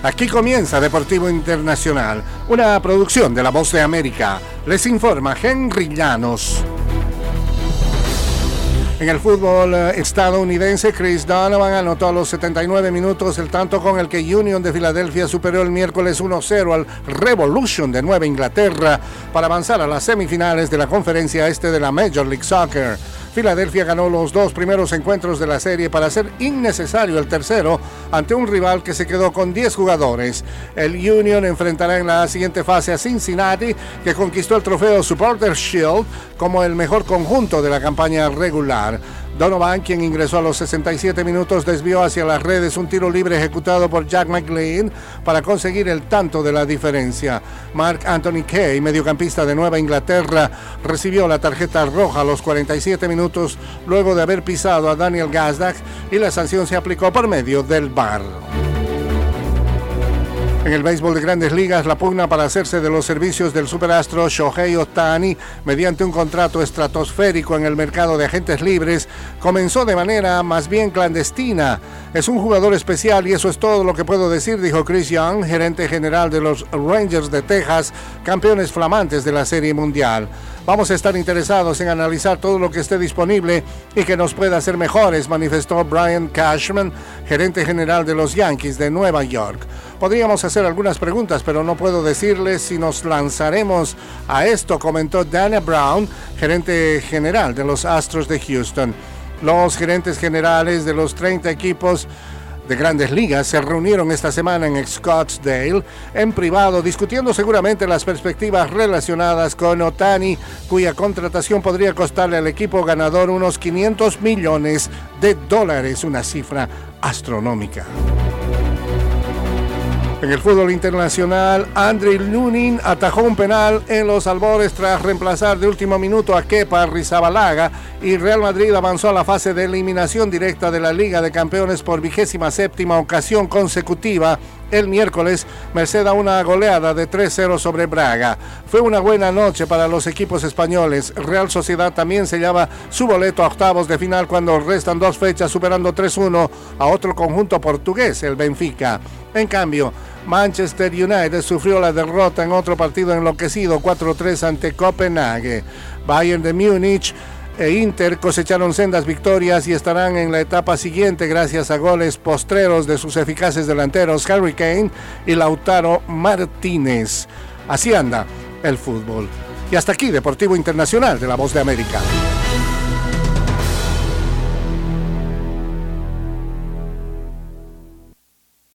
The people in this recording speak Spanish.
Aquí comienza Deportivo Internacional, una producción de La Voz de América. Les informa Henry Llanos. En el fútbol eh, estadounidense, Chris Donovan anotó a los 79 minutos el tanto con el que Union de Filadelfia superó el miércoles 1-0 al Revolution de Nueva Inglaterra para avanzar a las semifinales de la conferencia este de la Major League Soccer. Filadelfia ganó los dos primeros encuentros de la serie para hacer innecesario el tercero ante un rival que se quedó con 10 jugadores. El Union enfrentará en la siguiente fase a Cincinnati, que conquistó el trofeo Supporter Shield como el mejor conjunto de la campaña regular. Donovan, quien ingresó a los 67 minutos, desvió hacia las redes un tiro libre ejecutado por Jack McLean para conseguir el tanto de la diferencia. Mark Anthony Kay, mediocampista de Nueva Inglaterra, recibió la tarjeta roja a los 47 minutos luego de haber pisado a Daniel Gazdak y la sanción se aplicó por medio del VAR. En el béisbol de grandes ligas, la pugna para hacerse de los servicios del superastro Shohei Otani mediante un contrato estratosférico en el mercado de agentes libres comenzó de manera más bien clandestina. Es un jugador especial y eso es todo lo que puedo decir, dijo Chris Young, gerente general de los Rangers de Texas, campeones flamantes de la Serie Mundial. Vamos a estar interesados en analizar todo lo que esté disponible y que nos pueda hacer mejores, manifestó Brian Cashman, gerente general de los Yankees de Nueva York. Podríamos hacer algunas preguntas, pero no puedo decirles si nos lanzaremos a esto, comentó Dana Brown, gerente general de los Astros de Houston. Los gerentes generales de los 30 equipos de grandes ligas se reunieron esta semana en Scottsdale en privado discutiendo seguramente las perspectivas relacionadas con Otani, cuya contratación podría costarle al equipo ganador unos 500 millones de dólares, una cifra astronómica. En el fútbol internacional, Andriy Lunin atajó un penal en los albores tras reemplazar de último minuto a Kepa Rizabalaga y Real Madrid avanzó a la fase de eliminación directa de la Liga de Campeones por vigésima séptima ocasión consecutiva el miércoles, merced a una goleada de 3-0 sobre Braga. Fue una buena noche para los equipos españoles. Real Sociedad también sellaba su boleto a octavos de final cuando restan dos fechas superando 3-1 a otro conjunto portugués, el Benfica. En cambio, Manchester United sufrió la derrota en otro partido enloquecido 4-3 ante Copenhague. Bayern de Múnich e Inter cosecharon sendas victorias y estarán en la etapa siguiente gracias a goles postreros de sus eficaces delanteros Harry Kane y Lautaro Martínez. Así anda el fútbol. Y hasta aquí Deportivo Internacional de la Voz de América.